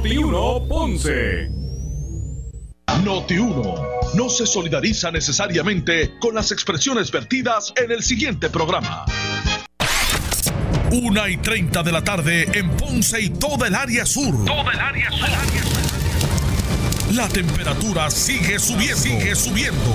Noti1 Ponce. Noti1 no se solidariza necesariamente con las expresiones vertidas en el siguiente programa. Una y 30 de la tarde en Ponce y toda el área sur. Toda el área sur. La temperatura sigue subiendo. Sigue subiendo.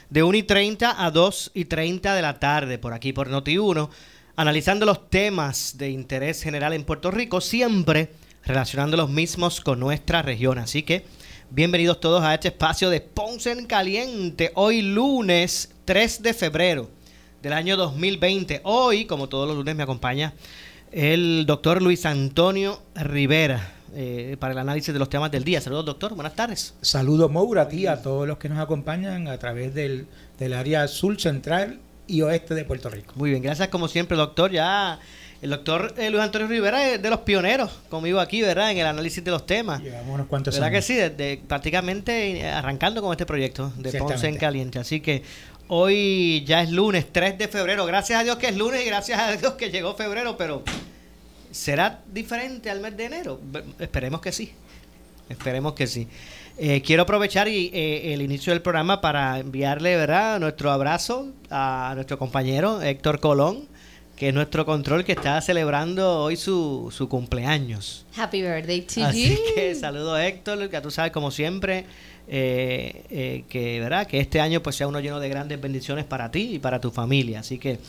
de 1 y 30 a 2 y 30 de la tarde, por aquí por Noti1, analizando los temas de interés general en Puerto Rico, siempre relacionando los mismos con nuestra región. Así que bienvenidos todos a este espacio de Ponce en Caliente, hoy lunes 3 de febrero del año 2020. Hoy, como todos los lunes, me acompaña el doctor Luis Antonio Rivera eh, para el análisis de los temas del día. Saludos, doctor. Buenas tardes. Saludos, Moura, a ti, a todos los que nos acompañan a través del, del área sur, central y oeste de Puerto Rico. Muy bien, gracias como siempre, doctor. Ya el doctor eh, Luis Antonio Rivera es de los pioneros conmigo aquí, ¿verdad? En el análisis de los temas. Llevamos unos cuantos ¿Verdad años. que sí? Desde, prácticamente eh, arrancando con este proyecto de Ponce en. Caliente. Así que hoy ya es lunes, 3 de febrero. Gracias a Dios que es lunes y gracias a Dios que llegó febrero, pero ¿será diferente al mes de enero? Esperemos que sí. Esperemos que sí. Eh, quiero aprovechar y, eh, el inicio del programa para enviarle ¿verdad? nuestro abrazo a nuestro compañero Héctor Colón, que es nuestro control que está celebrando hoy su, su cumpleaños. Happy birthday to Así you. que saludo Héctor, que tú sabes como siempre eh, eh, que verdad que este año pues sea uno lleno de grandes bendiciones para ti y para tu familia. Así que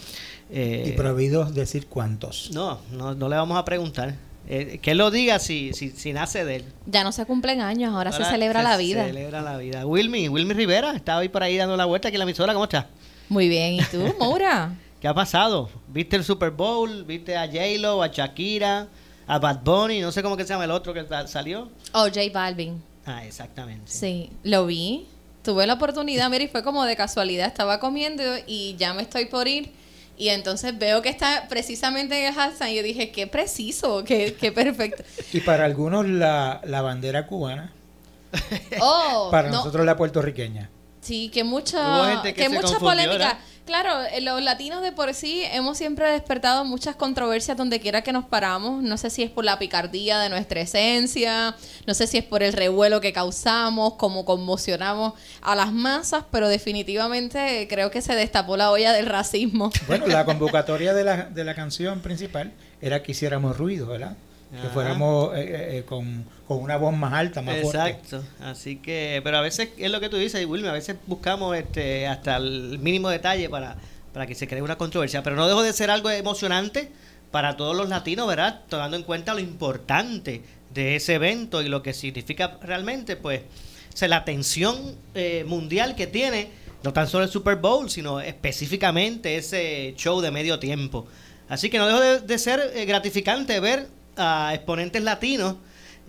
eh, Y prohibido decir cuántos. no, no, no le vamos a preguntar. Eh, que él lo diga si, si, si nace de él. Ya no se cumplen años, ahora, se celebra la vida. celebra la vida. Wilmy, Wilmy Rivera, está hoy por ahí dando la vuelta aquí en la emisora. ¿Cómo estás? Muy bien, ¿y tú, Maura? ¿Qué ha pasado? ¿Viste el Super Bowl? ¿Viste a J-Lo, a Shakira, a Bad Bunny? No sé cómo que se llama el otro que sa- salió. Oh, J Balvin. Ah, exactamente. Sí, lo vi. Tuve la oportunidad, mira, y fue como de casualidad. Estaba comiendo y ya me estoy por ir. Y entonces veo que está precisamente en el hashtag y yo dije, qué preciso, qué, qué perfecto. Y para algunos la, la bandera cubana, Oh, para no, nosotros la puertorriqueña. Sí, que mucha, que mucha confundió, polémica. Claro, eh, los latinos de por sí hemos siempre despertado muchas controversias donde quiera que nos paramos. No sé si es por la picardía de nuestra esencia, no sé si es por el revuelo que causamos, como conmocionamos a las masas, pero definitivamente creo que se destapó la olla del racismo. Bueno, la convocatoria de la, de la canción principal era que hiciéramos ruido, ¿verdad? Que fuéramos eh, eh, con, con una voz más alta, más fuerte. Exacto, así que, pero a veces es lo que tú dices, Wilmy, a veces buscamos este hasta el mínimo detalle para, para que se cree una controversia, pero no dejo de ser algo emocionante para todos los latinos, ¿verdad? Tomando en cuenta lo importante de ese evento y lo que significa realmente, pues, o sea, la atención eh, mundial que tiene, no tan solo el Super Bowl, sino específicamente ese show de medio tiempo. Así que no dejo de, de ser eh, gratificante ver a exponentes latinos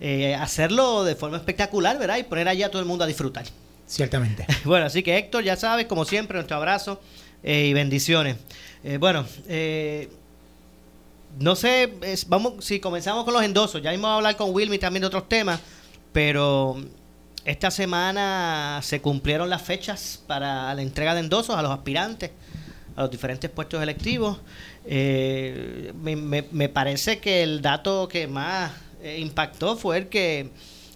eh, hacerlo de forma espectacular, ¿verdad? Y poner allá a todo el mundo a disfrutar. Ciertamente. Bueno, así que Héctor, ya sabes, como siempre, nuestro abrazo eh, y bendiciones. Eh, bueno, eh, no sé, es- vamos, si comenzamos con los endosos, ya vamos a hablar con Wilmy también de otros temas, pero esta semana se cumplieron las fechas para la entrega de endosos a los aspirantes a los diferentes puestos electivos. Eh, me, me- me parece que el dato que más eh, impactó fue el que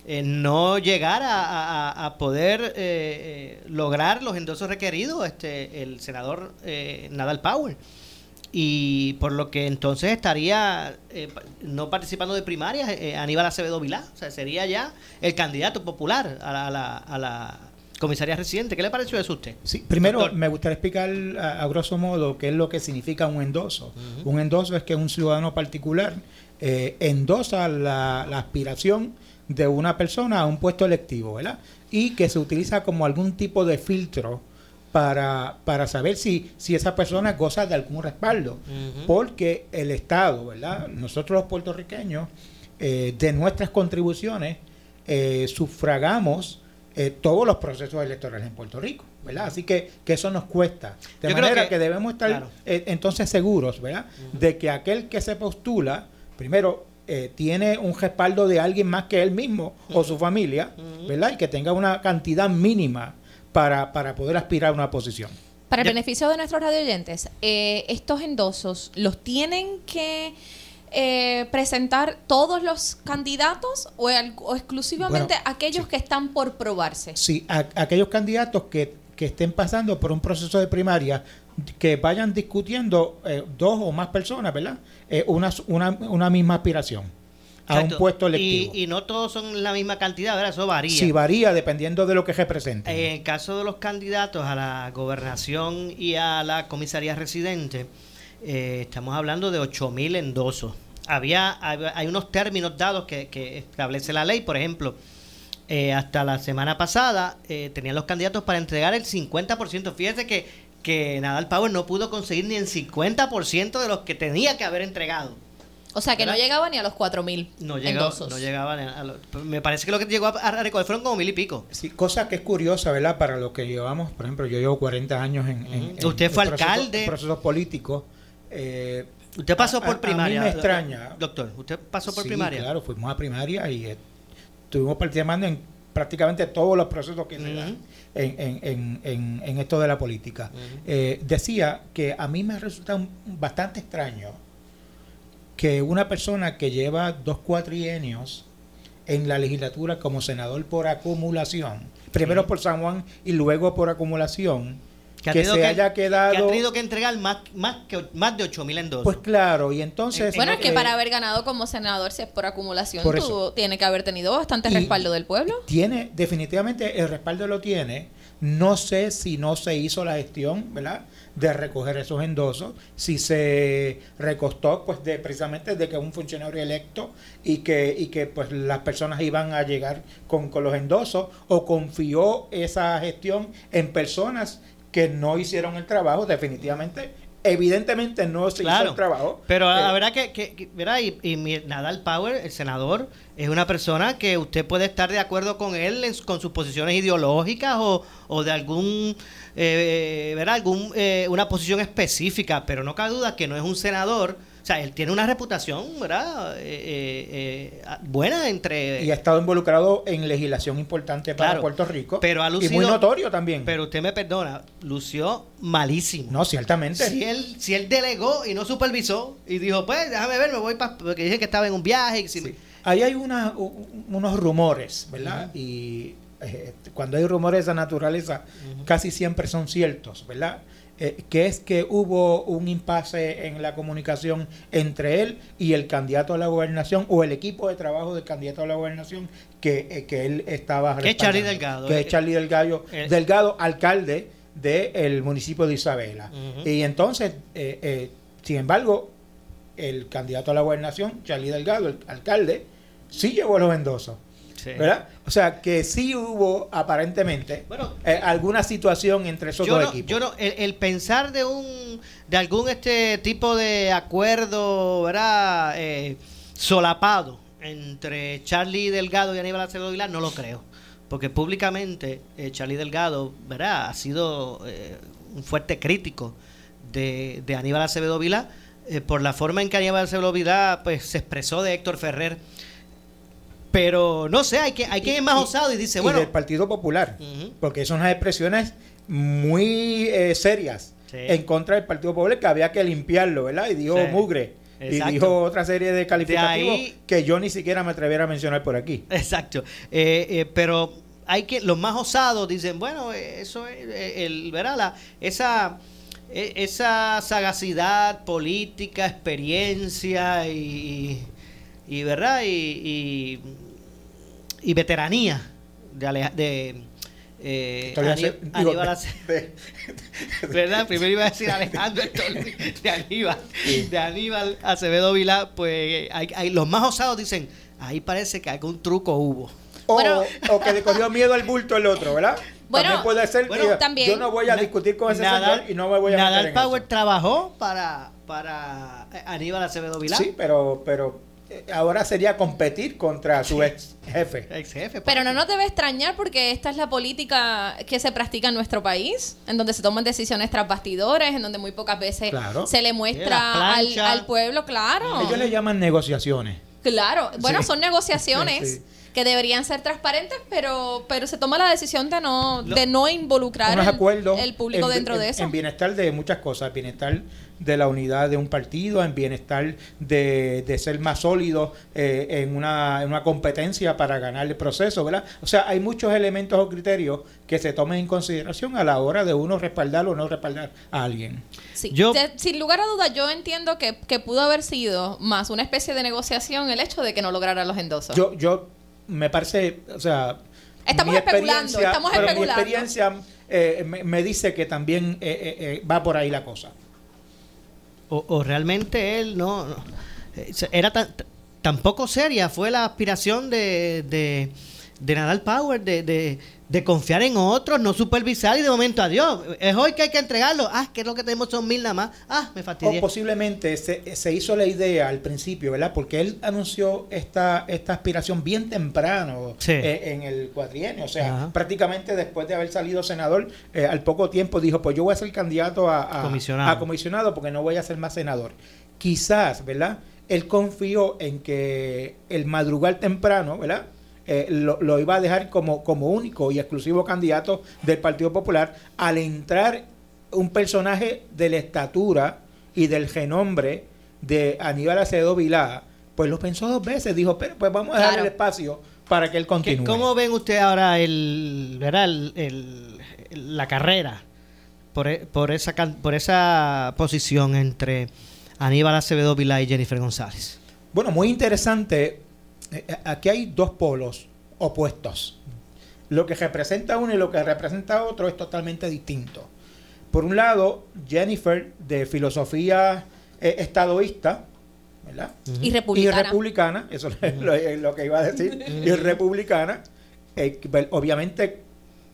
eh, no llegara a, a- a poder eh, lograr los endosos requeridos este el senador Nadal Power y por lo que entonces estaría no participando de primarias Aníbal Acevedo Vilá, o sea, sería ya el candidato popular a la, a la, a la comisaría residente. ¿Qué le pareció eso a usted? Sí, primero Doctor. me gustaría explicar a, a grosso modo qué es lo que significa un endoso. Un endoso es que un ciudadano particular eh, endosa la, la aspiración de una persona a un puesto electivo, ¿verdad? Y que se utiliza como algún tipo de filtro para, para saber si, si esa persona goza de algún respaldo. Porque el Estado, ¿verdad? Nosotros los puertorriqueños eh, de nuestras contribuciones eh, sufragamos eh, todos los procesos electorales en Puerto Rico, ¿verdad? Así que, que eso nos cuesta. De Yo manera que- que, debemos estar claro. eh, entonces seguros, ¿verdad? De que aquel que se postula, primero, eh, tiene un respaldo de alguien más que él mismo o su familia, ¿verdad? Y que tenga una cantidad mínima para, para poder aspirar a una posición. Para el Ya- beneficio de nuestros radioyentes, eh, estos endosos los tienen que eh, presentar todos los candidatos o, exclusivamente Bueno, aquellos que están por probarse. Sí, a- aquellos candidatos que, que estén pasando por un proceso de primaria, que vayan discutiendo eh, dos o más personas, ¿verdad? Eh, una, una, una misma aspiración a un puesto electivo. Y, y no todos son la misma cantidad, ¿verdad? Eso varía. Sí, varía dependiendo de lo que representen. En el caso de los candidatos a la gobernación y a la comisaría residente, eh, estamos hablando de 8.000 endosos. Había, hay, hay unos términos dados que, que establece la ley, por ejemplo, eh, hasta la semana pasada eh, tenían los candidatos para entregar el 50%. Fíjese que, que Nadal Power no pudo conseguir ni el 50% de los que tenía que haber entregado. O sea que no llegaba ni a los 4000 No llegaba, endosos. no llegaban a, a lo- me parece que lo que llegó a, a recoger fueron como mil y pico. Sí, cosa que es curiosa, ¿verdad? Para lo que llevamos, por ejemplo, yo llevo 40 años en, en- en- Usted fue en procesos- alcalde. en procesos políticos. Eh, Usted pasó por a- primaria. A mí me extraña. Doctor, usted pasó por Sí, primaria. Claro, fuimos a primaria y eh, estuvimos participando en prácticamente todos los procesos que se dan en, en- en- en- en esto de la política. Eh, decía que a mí me resulta un- bastante extraño que una persona que lleva dos cuatrienios en la legislatura como senador por acumulación, primero por San Juan y luego por acumulación, Que se que- haya quedado... Que ha tenido que entregar más, más, que, más de 8 mil endosos. Pues claro, y entonces... Bueno, es que eh, para haber ganado como senador, si es por acumulación, Por tú eso. tiene que haber tenido bastante Y- respaldo del pueblo. Tiene, definitivamente el respaldo lo tiene. No sé si no se hizo la gestión, ¿verdad? De recoger esos endosos, si se recostó, pues, de precisamente de que un funcionario electo y que, y que pues las personas iban a llegar con, con los endosos, o confió esa gestión en personas que no hicieron el trabajo, definitivamente. Evidentemente no se hizo el trabajo. pero la Eh, verdad que, que, que- ¿verdad? Y, Nadal Power, el senador, es una persona que usted puede estar de acuerdo con él en con sus posiciones ideológicas o, o de algún, eh, ¿verdad? Algún, eh, una posición específica, pero no cabe duda que no es un senador. O sea, él tiene una reputación, ¿verdad? Eh, eh, eh, buena entre... y ha estado involucrado en legislación importante para Claro, Puerto Rico. pero ha y muy lucido- notorio también. Pero usted me perdona, lució malísimo. no, ciertamente. Si él, si él delegó y no supervisó y dijo, pues déjame ver, me voy para... Porque dije que estaba en un viaje. Y si- Sí. Ahí hay una, unos rumores, ¿verdad? Y cuando hay rumores de esa naturaleza, casi siempre son ciertos, ¿verdad? Eh, que es que hubo un impasse en la comunicación entre él y el candidato a la gobernación o el equipo de trabajo del candidato a la gobernación que, eh, que él estaba Que es Charlie. Delgado. Que es Eh, Charlie Delgado, eh, Delgado alcalde del municipio de Isabela. Y entonces, eh, eh, sin embargo, el candidato a la gobernación, Charlie Delgado, el alcalde, sí llevó los endosos. Sí. ¿Verdad? O sea, que sí hubo aparentemente Bueno, eh, alguna situación entre esos yo dos no, equipos. yo no, el, el pensar de un de algún este tipo de acuerdo, ¿verdad? Eh, solapado entre Charlie Delgado y Aníbal Acevedo Villar no lo creo, porque públicamente eh, Charlie Delgado, ¿verdad? Ha sido un fuerte crítico de, de Aníbal Acevedo Vilá eh, por la forma en que Aníbal Acevedo Vilá pues se expresó de Héctor Ferrer. Pero no sé, hay que hay quien es más osado y dice, y bueno, del Partido Popular, Ujú. porque son unas expresiones muy eh, serias Sí. en contra del Partido Popular que había que limpiarlo, ¿verdad? Y dijo Sí. mugre. Exacto. Y dijo otra serie de calificativos ahí- que yo ni siquiera me atreviera a mencionar por aquí. Exacto. Eh, eh, pero hay que los más osados dicen, bueno, eso es el ¿verdad? La- esa eh, esa sagacidad política, experiencia y, y verdad y, y, y veteranía de, Aleja- de eh, Aníbal Ace- de- ¿Verdad? Primero iba a decir Alejandro de Aníbal, de Aníbal Acevedo Vilá, pues hay, hay- los más osados dicen, ahí parece que algún truco hubo. o, Bueno. o que le cogió miedo al bulto el otro, ¿verdad? Bueno, también puede ser bueno, que también. yo no voy a discutir con ese Nadal- señor y no me voy a Nadal meter en Power eso. trabajó para, para Aníbal Acevedo Vilá. Sí, pero, pero ahora sería competir contra su ex jefe. Ex jefe. Pero no nos debe extrañar porque esta es la política que se practica en nuestro país, en donde se toman decisiones tras bastidores, en donde muy pocas veces Claro. se le muestra al, pueblo, claro. Ellos le llaman negociaciones. Claro, bueno, Sí. son negociaciones Sí. que deberían ser transparentes, pero pero se toma la decisión de no de no involucrar el, público en- dentro en- de eso. En bienestar de muchas cosas, bienestar de la unidad de un partido, en bienestar de, de ser más sólido eh, en, una, en una competencia para ganar el proceso, ¿verdad? O sea, hay muchos elementos o criterios que se tomen en consideración a la hora de uno respaldar o no respaldar a alguien. Sí. Yo- De- sin lugar a dudas, yo entiendo que, que pudo haber sido más una especie de negociación el hecho de que no lograra los endosos. Yo, yo me parece, o sea, Estamos especulando, experiencia- estamos pero especulando. Mi experiencia eh, me, me dice que también eh, eh, eh, va por ahí la cosa. O, o realmente él no. Eh, era tan poco seria fue la aspiración de, de, de Nadal Power de, de, de confiar en otros, no supervisar y de momento adiós. Es hoy que hay que entregarlo. Ah, que es lo que tenemos son mil nada más. Ah, me O fastidié. posiblemente se, se hizo la idea al principio, ¿verdad? Porque él anunció esta, esta aspiración bien temprano Sí. eh, en el cuatrienio. O sea, Ajá. prácticamente después de haber salido senador, eh, al poco tiempo dijo, pues yo voy a ser candidato a, a- Comisionado. a comisionado porque no voy a ser más senador. Quizás, ¿verdad? Él confió en que el madrugar temprano, ¿verdad? Eh, lo, lo iba a dejar como, como único y exclusivo candidato del Partido Popular al entrar un personaje de la estatura y del genombre de Aníbal Acevedo Vilá, pues lo pensó dos veces, dijo, pero pues vamos a dejar Claro. el espacio para que él ¿Qué- continúe. ¿Cómo ven usted ahora el, ¿verdad? el, el- el- la carrera por, e- por, esa, por esa posición entre Aníbal Acevedo Vilá y Jennifer González? Bueno, muy interesante. Eh, eh, Aquí hay dos polos opuestos. Lo que representa uno y lo que representa otro es totalmente distinto. Por un lado, Jennifer, de filosofía eh, estadoísta, ¿verdad? y Y republicana. republicana, eso es lo, es lo que iba a decir, y republicana, eh, well, obviamente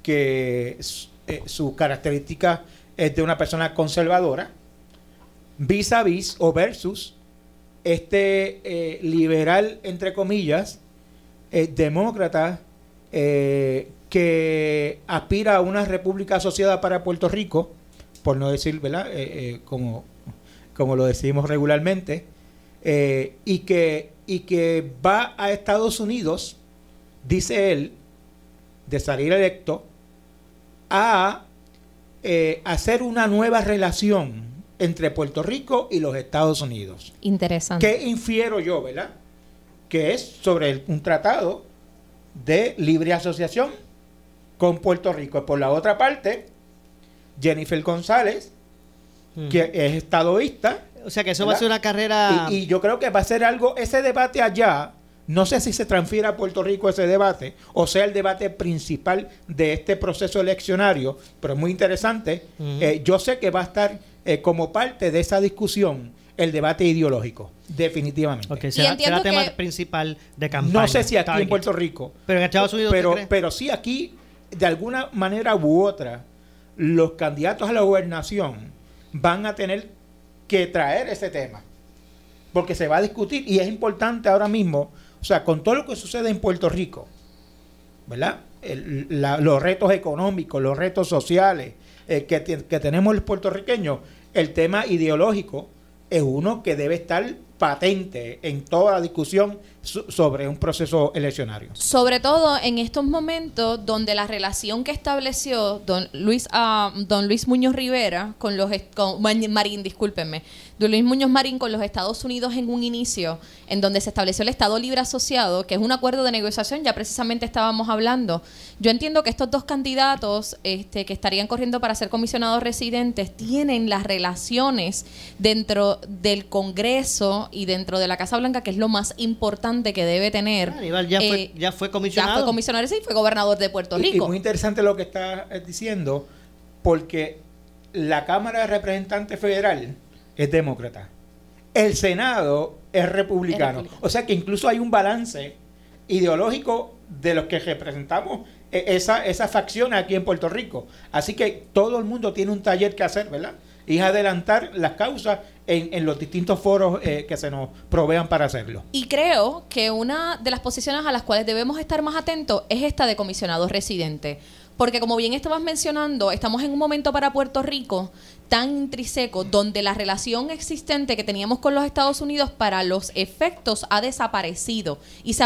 que eh, su característica es de una persona conservadora, vis a vis o versus este eh, liberal, entre comillas, eh, demócrata, eh, que aspira a una república asociada para Puerto Rico, por no decir, ¿verdad? Como, como lo decimos regularmente, y, que, y que va a Estados Unidos, dice él, de salir electo, a hacer una nueva relación entre Puerto Rico y los Estados Unidos. Interesante. ¿Qué infiero yo, verdad? Que es sobre el- un tratado de libre asociación con Puerto Rico. Por la otra parte, Jennifer González, que es estadoísta, O sea que eso va a ser una carrera... y, y yo creo que va a ser algo, ese debate allá, no sé si se transfiere a Puerto Rico ese debate, o sea el debate principal de este proceso eleccionario, pero es muy interesante. Ujú. Eh, yo sé que va a estar eh, como parte de esa discusión el debate ideológico, definitivamente. Ok, será, entiendo será tema principal de campaña. No sé si aquí en. Puerto Rico, Pero en Estados Unidos, ¿usted pero, pero sí aquí, de alguna manera u otra, los candidatos a la gobernación van a tener que traer ese tema. Porque se va a discutir y es importante ahora mismo, o sea, con todo lo que sucede en Puerto Rico, ¿verdad? El- la- los retos económicos, los retos sociales eh, que, que tenemos los puertorriqueños, el tema ideológico es uno que debe estar patente en toda la discusión so- sobre un proceso eleccionario. Sobre todo en estos momentos donde la relación que estableció don Luis, ah, don Luis Muñoz Rivera con los con Ma- Marín, discúlpenme, don Luis Muñoz Marín con los Estados Unidos en un inicio, en donde se estableció el Estado Libre Asociado, que es un acuerdo de negociación, ya precisamente estábamos hablando. Yo entiendo que estos dos candidatos este, que estarían corriendo para ser comisionados residentes tienen las relaciones dentro del Congreso y dentro de la Casa Blanca, que es lo más importante que debe tener. Aníbal ya, fue, Eh, ya fue ya comisionado. fue comisionado y fue gobernador de Puerto Y- Y, Rico. muy interesante lo que está eh, diciendo, porque la Cámara de Representantes Federal es demócrata. El Senado es republicano. Es republicano. O sea que incluso hay un balance ideológico de los que representamos eh, esa, esa facción aquí en Puerto Rico. Así que todo el mundo tiene un taller que hacer, ¿verdad? Y es adelantar las causas en, los distintos foros eh, que se nos provean para hacerlo. Y creo que una de las posiciones a las cuales debemos estar más atentos es esta de comisionado residente. Porque como bien estabas mencionando, estamos en un momento para Puerto Rico tan intriseco, donde la relación existente que teníamos con los Estados Unidos para los efectos ha desaparecido. Y se,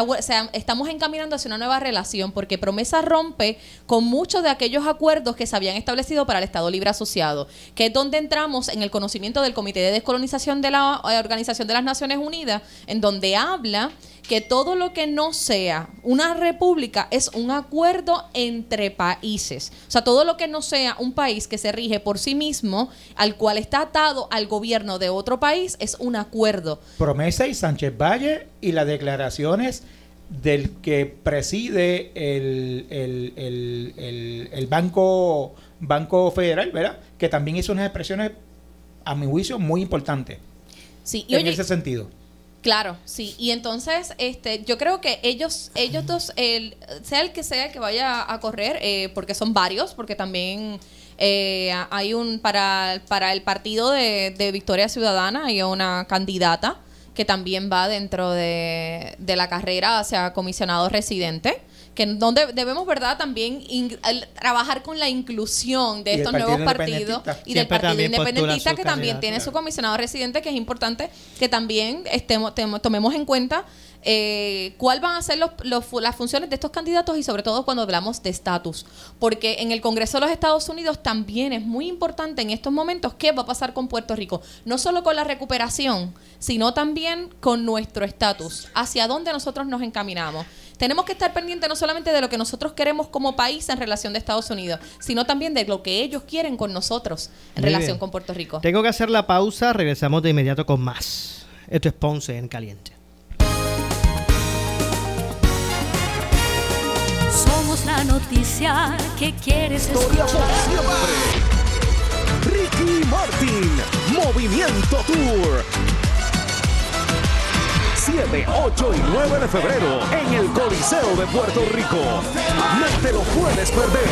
estamos encaminando hacia una nueva relación, porque Promesa rompe con muchos de aquellos acuerdos que se habían establecido para el Estado Libre Asociado, que es donde entramos en el conocimiento del Comité de Descolonización de la eh, Organización de las Naciones Unidas, en donde habla que todo lo que no sea una república es un acuerdo entre países. O sea, todo lo que no sea un país que se rige por sí mismo, al cual está atado al gobierno de otro país, es un acuerdo. Promesa y Sánchez Valle y las declaraciones del que preside el, el- el- el- banco, banco Federal, ¿verdad? Que también hizo unas expresiones, a mi juicio, muy importantes Sí, y en oye, ese sentido. Claro, sí. Y entonces, este, yo creo que ellos, ellos dos, el, sea el que sea el que vaya a correr, eh, porque son varios, porque también eh, hay un para, para el partido de, de Victoria Ciudadana hay una candidata que también va dentro de, de la carrera hacia comisionado residente. Que donde debemos, ¿verdad?, también in- el- trabajar con la inclusión de estos Partido nuevos partidos y del Partido Independentista que también tiene su comisionado residente, que es importante que también estemos, temo- tomemos en cuenta eh, cuál van a ser los, las funciones de estos candidatos y sobre todo cuando hablamos de estatus. Porque en el Congreso de los Estados Unidos también es muy importante en estos momentos qué va a pasar con Puerto Rico. No solo con la recuperación, sino también con nuestro estatus, hacia dónde nosotros nos encaminamos. Tenemos que estar pendientes no solamente de lo que nosotros queremos como país en relación de Estados Unidos, sino también de lo que ellos quieren con nosotros en Muy relación bien. con Puerto Rico. Tengo que hacer la pausa, regresamos de inmediato con más. Esto es Ponce en Caliente. Somos la noticia que quieres Historia por escuchar. siempre. Ricky Martin, Movimiento Tour. 7, 8 y 9 de febrero en el Coliseo de Puerto Rico. No te lo puedes perder.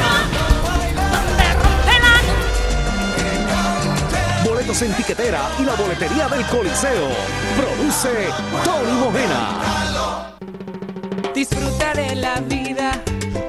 Boletos en tiquetera y la boletería del Coliseo. Produce Tony Mojena. Disfruta de la vida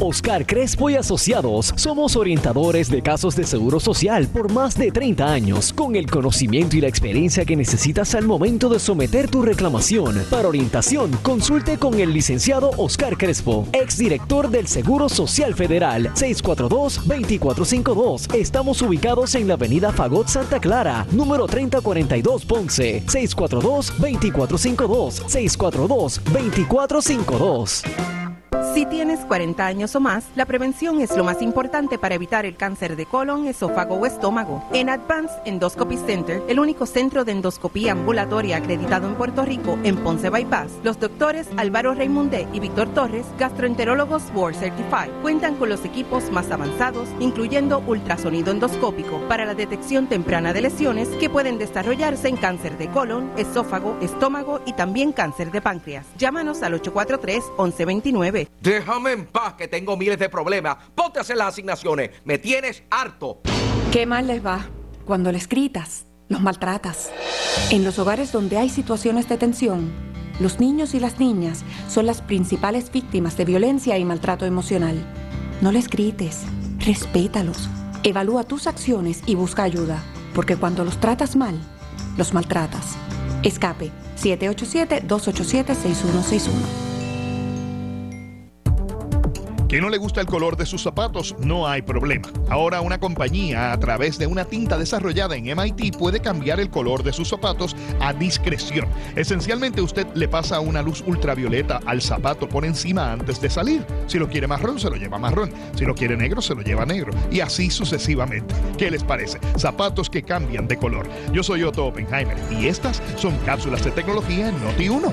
Oscar Crespo y Asociados somos orientadores de casos de seguro social por más de 30 años, con el conocimiento y la experiencia que necesitas al momento de someter tu reclamación. Para orientación, consulte con el licenciado Oscar Crespo, exdirector del Seguro Social Federal, 642-2452. Estamos ubicados en la avenida Fagot Santa Clara, número 3042 Ponce, 642-2452, 642-2452. Si tienes 40 años o más, la prevención es lo más importante para evitar el cáncer de colon, esófago o estómago. En Advanced Endoscopy Center, el único centro de endoscopía ambulatoria acreditado en Puerto Rico, en Ponce Bypass, los doctores Álvaro Raimundé y Víctor Torres, gastroenterólogos Board Certified, cuentan con los equipos más avanzados, incluyendo ultrasonido endoscópico, para la detección temprana de lesiones que pueden desarrollarse en cáncer de colon, esófago, estómago y también cáncer de páncreas. Llámanos al 843-1129. Déjame en paz que tengo miles de problemas. Ponte a hacer las asignaciones. Me tienes harto. ¿Qué mal les va cuando les gritas, los maltratas? En los hogares donde hay situaciones de tensión, los niños y las niñas son las principales víctimas de violencia y maltrato emocional. No les grites, respétalos. Evalúa tus acciones y busca ayuda, porque cuando los tratas mal, los maltratas. Escape 787-287-6161. ¿Que no le gusta el color de sus zapatos? No hay problema. Ahora una compañía a través de una tinta desarrollada en MIT puede cambiar el color de sus zapatos a discreción. Esencialmente usted le pasa una luz ultravioleta al zapato por encima antes de salir. Si lo quiere marrón, se lo lleva marrón. Si lo quiere negro, se lo lleva negro. Y así sucesivamente. ¿Qué les parece? Zapatos que cambian de color. Yo soy Otto Oppenheimer y estas son cápsulas de tecnología en Noti 1.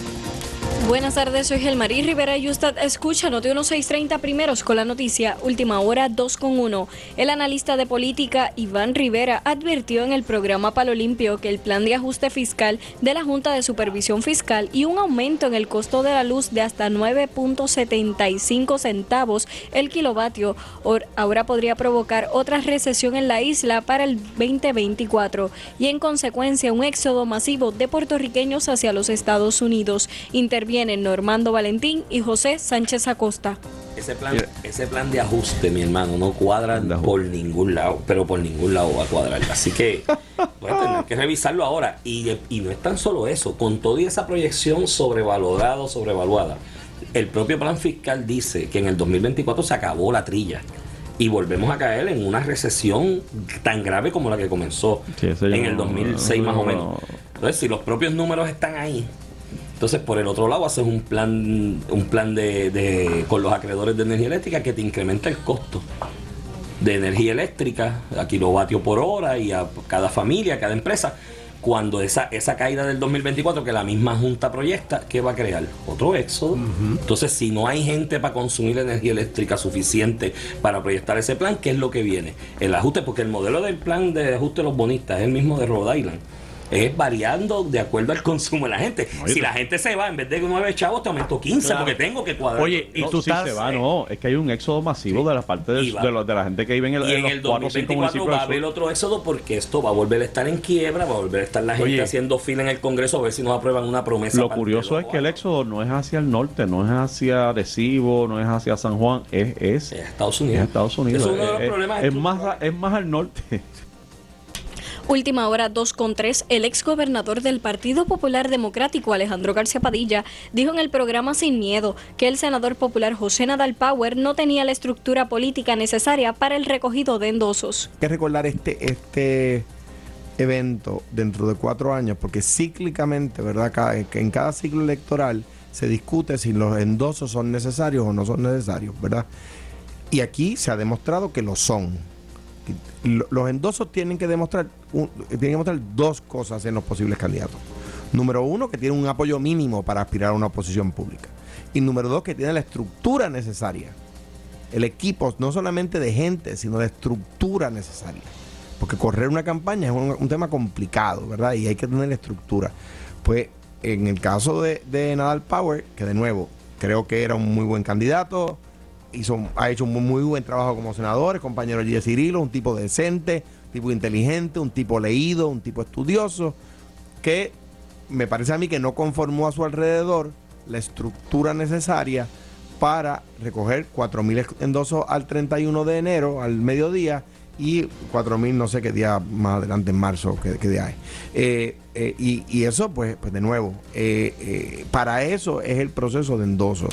Buenas tardes, soy Gelmarí Rivera y usted escucha Noti 1630 primeros con la noticia Última Hora 2 con 1. El analista de política Iván Rivera advirtió en el programa Palo Limpio que el plan de ajuste fiscal de la Junta de Supervisión Fiscal y un aumento en el costo de la luz de hasta 9.75 centavos el kilovatio or- ahora podría provocar otra recesión en la isla para el 2024 y en consecuencia un éxodo masivo de puertorriqueños hacia los Estados Unidos. Intervienen Normando Valentín y José Sánchez Acosta. Ese plan, ese plan de ajuste, mi hermano, no cuadra por ningún lado, pero por ningún lado va a cuadrar. Así que voy a tener que revisarlo ahora. Y, y no es tan solo eso, con toda esa proyección sobrevalorada o sobrevaluada, el propio plan fiscal dice que en el 2024 se acabó la trilla. Y volvemos a caer en una recesión tan grave como la que comenzó en el no- 2006 más o no- menos. Entonces, si los propios números están ahí, entonces, por el otro lado, haces un plan, un plan de, de- con los acreedores de energía eléctrica que te incrementa el costo de energía eléctrica a kilovatio por hora y a cada familia, a cada empresa. Cuando esa, esa caída del 2024 que la misma Junta proyecta, ¿qué va a crear? Otro éxodo. Entonces, si no hay gente para consumir energía eléctrica suficiente para proyectar ese plan, ¿qué es lo que viene? El ajuste, porque el modelo del plan de ajuste de los bonistas es el mismo de Rhode Island es variando de acuerdo al consumo de la gente. Oye, si la gente se va, en vez de 9 chavos, te aumento 15 Claro. porque tengo que cuadrar. Oye, y tú estás se va, no, es que hay un éxodo masivo de la parte de, de, los- de la gente que vive en, el, y en los el cuatro o cinco 2024 municipios va a haber otro éxodo porque esto va a volver a estar en quiebra, va a volver a estar la gente Oye. haciendo fila en el Congreso a ver si nos aprueban una promesa. Lo curioso es que el éxodo no es hacia el norte, no es hacia Arecibo, no es hacia San Juan, es, es, Estados Unidos. es Estados Unidos. Eso es uno de los Es- problemas es, más, a- es más al norte. Última hora 2 con 3, el ex gobernador del Partido Popular Democrático Alejandro García Padilla dijo en el programa Sin Miedo que el senador popular José Nadal Power no tenía la estructura política necesaria para el recogido de endosos. Hay que recordar este, este evento dentro de cuatro años, porque cíclicamente, ¿verdad? Cada- en cada ciclo electoral se discute si los endosos son necesarios o no son necesarios, ¿verdad? Y aquí se ha demostrado que lo son. Lo- Los endosos tienen que demostrar un- tienen que demostrar dos cosas en los posibles candidatos. Número uno, que tienen un apoyo mínimo para aspirar a una posición pública. Y número dos, que tienen la estructura necesaria. El equipo, no solamente de gente, sino de estructura necesaria. Porque correr una campaña es un, un tema complicado, ¿verdad? Y hay que tener estructura. Pues en el caso de, de Nadal Power, que de nuevo creo que era un muy buen candidato, ha hecho un muy, buen trabajo como senador, es compañero de Cirilo, un tipo decente, un tipo inteligente, un tipo leído, un tipo estudioso, que me parece a mí que no conformó a su alrededor la estructura necesaria para recoger 4.000 endosos al 31 de enero, al mediodía, y 4.000 no sé qué día más adelante en marzo, qué, qué día es. Eh, eh, y, eso, pues, pues de nuevo, eh, para eso es el proceso de endoso.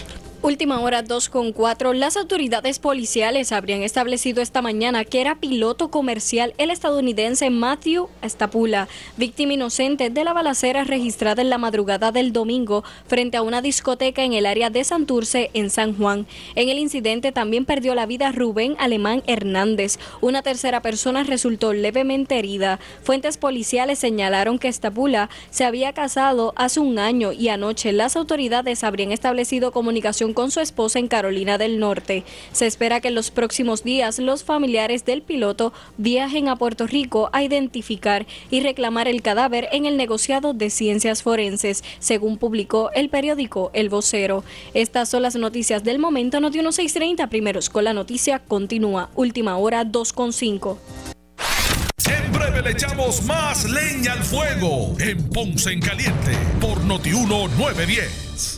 Última hora 2 con 4. Las autoridades policiales habrían establecido esta mañana que era piloto comercial el estadounidense Matthew Estapula, víctima inocente de la balacera registrada en la madrugada del domingo frente a una discoteca en el área de Santurce, en San Juan. En el incidente también perdió la vida Rubén Alemán Hernández. Una tercera persona resultó levemente herida. Fuentes policiales señalaron que Estapula se había casado hace un año y anoche las autoridades habrían establecido comunicación con su esposa en Carolina del Norte. Se espera que en los próximos días los familiares del piloto viajen a Puerto Rico a identificar y reclamar el cadáver en el negociado de ciencias forenses, según publicó el periódico El Vocero. Estas son las noticias del momento. Noti 1630 primeros con la noticia continúa. Última hora 2.5. En breve le echamos más leña al fuego en Ponce en Caliente por Notiuno 910.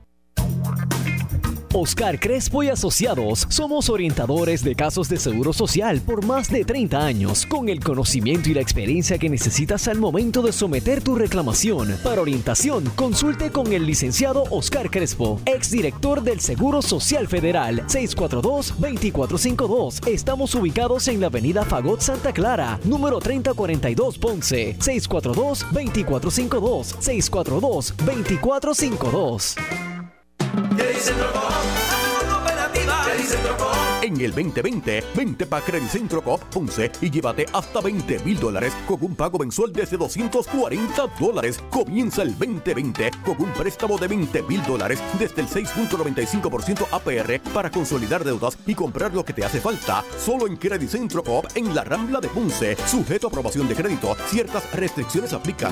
Oscar Crespo y Asociados somos orientadores de casos de seguro social por más de 30 años, con el conocimiento y la experiencia que necesitas al momento de someter tu reclamación. Para orientación, consulte con el licenciado Oscar Crespo, exdirector del Seguro Social Federal, 642-2452. Estamos ubicados en la avenida Fagot Santa Clara, número 3042 Ponce, 642-2452, 642-2452. En el 2020, vente para Credit Centro Coop Ponce y llévate hasta 20 mil dólares con un pago mensual desde 240 dólares. Comienza el 2020 con un préstamo de 20 mil dólares desde el 6.95% APR para consolidar deudas y comprar lo que te hace falta. Solo en Credit Centro Coop en la Rambla de Ponce. Sujeto a aprobación de crédito. Ciertas restricciones aplican.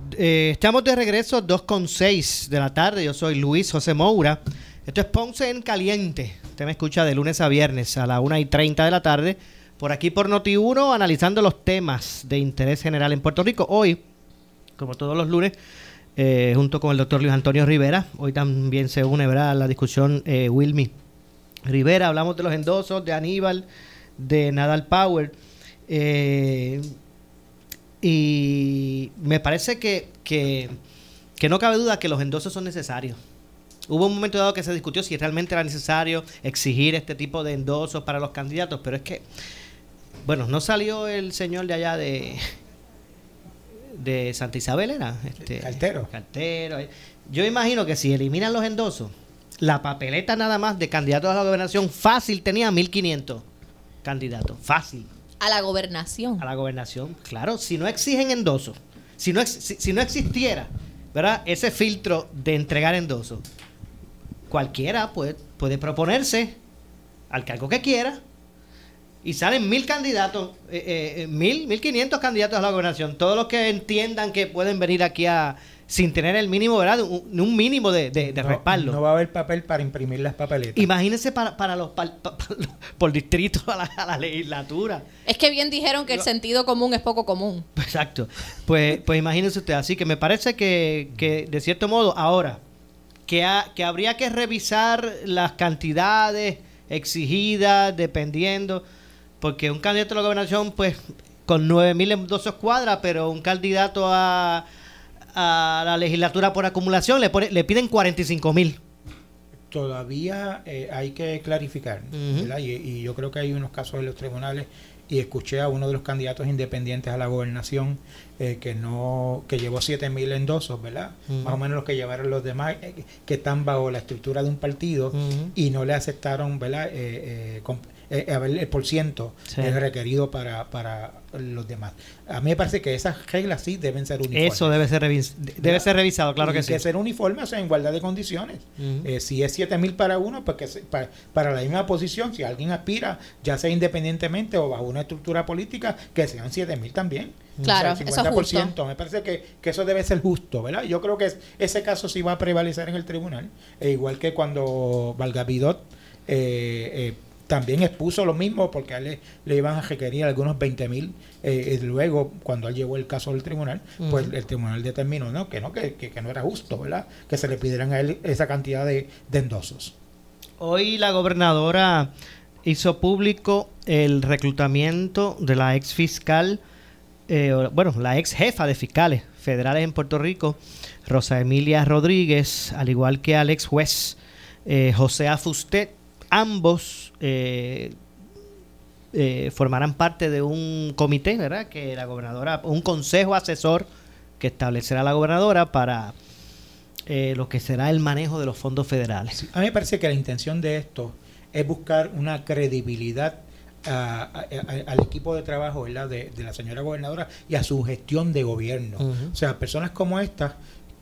eh, estamos de regreso 2.6 de la tarde. Yo soy Luis José Moura. Esto es Ponce en Caliente. Usted me escucha de lunes a viernes a la 1 y 30 de la tarde. Por aquí por Noti1, analizando los temas de interés general en Puerto Rico. Hoy, como todos los lunes, eh, junto con el doctor Luis Antonio Rivera. Hoy también se une a la discusión eh, Wilmy Rivera. Hablamos de los endosos de Aníbal, de Nadal Power. Eh, y me parece que, que, que no cabe duda que los endosos son necesarios. Hubo un momento dado que se discutió si realmente era necesario exigir este tipo de endosos para los candidatos, pero es que, bueno, no salió el señor de allá de de Santa Isabel, ¿era? Este, Cartero. Cartero. Yo imagino que si eliminan los endosos, la papeleta nada más de candidatos a la gobernación fácil tenía 1500 candidatos, fácil. A la gobernación. A la gobernación, claro. Si no exigen endosos, si no, si, no existiera, ¿verdad? Ese filtro de entregar endosos, cualquiera puede, puede proponerse al cargo que quiera y salen mil candidatos, eh, eh, mil, mil quinientos candidatos a la gobernación. Todos los que entiendan que pueden venir aquí a sin tener el mínimo, ¿verdad? Un, un mínimo de, de- de No- respaldo. No va a haber papel para imprimir las papeletas. Imagínense para, para los pa- pa- pa- por distrito a la, a la legislatura. Es que bien dijeron que el sentido común es poco común. Exacto. Pues, pues imagínense usted. Así que me parece que, que de cierto modo, ahora, que, ha- que habría que revisar las cantidades exigidas, dependiendo, porque un candidato a la gobernación, pues, con 9.000 endosos cuadra, pero un candidato a, a la legislatura por acumulación le, pone, le piden 45.000. Todavía eh, hay que clarificar, y, y yo creo que hay unos casos en los tribunales y escuché a uno de los candidatos independientes a la gobernación eh, que no que llevó 7000 endosos, ¿verdad? Más o menos los que llevaron los demás eh, que están bajo la estructura de un partido y no le aceptaron, ¿verdad? Eh, eh, com- a ver, el por ciento Sí. es requerido para, para los demás. A mí me parece que esas reglas sí deben ser uniformes. Eso debe ser, revis- debe ser revisado, claro Y que sí. ser uniformes o sea, en igualdad de condiciones. Eh, si es 7 mil para uno, pues que se- pa- para, la misma posición, si alguien aspira, ya sea independientemente o bajo una estructura política, que sean 7 mil también. Claro, O sea, el eso es justo. 50%. Me parece que, que eso debe ser justo, ¿verdad? Yo creo que es- ese caso sí va a prevalecer en el tribunal. E igual que cuando Valgavidot eh, eh, también expuso lo mismo porque a él le, le iban a requerir algunos 20 mil. eh, y luego, cuando él llevó el caso al tribunal, pues el tribunal determinó ¿no? que no que, que- que no era justo, ¿verdad? Que se le pidieran a él esa cantidad de, de endosos. Hoy la gobernadora hizo público el reclutamiento de la ex fiscal, eh, bueno, la ex jefa de fiscales federales en Puerto Rico, Rosa Emilia Rodríguez, al igual que al ex juez eh, José Afustet, ambos eh, eh, formarán parte de un comité, ¿verdad? Que la gobernadora, un consejo asesor que establecerá la gobernadora para eh, lo que será el manejo de los fondos federales. A mí me parece que la intención de esto es buscar una credibilidad a- a- a- al equipo de trabajo ¿verdad? De, de la señora gobernadora y a su gestión de gobierno. O sea, personas como estas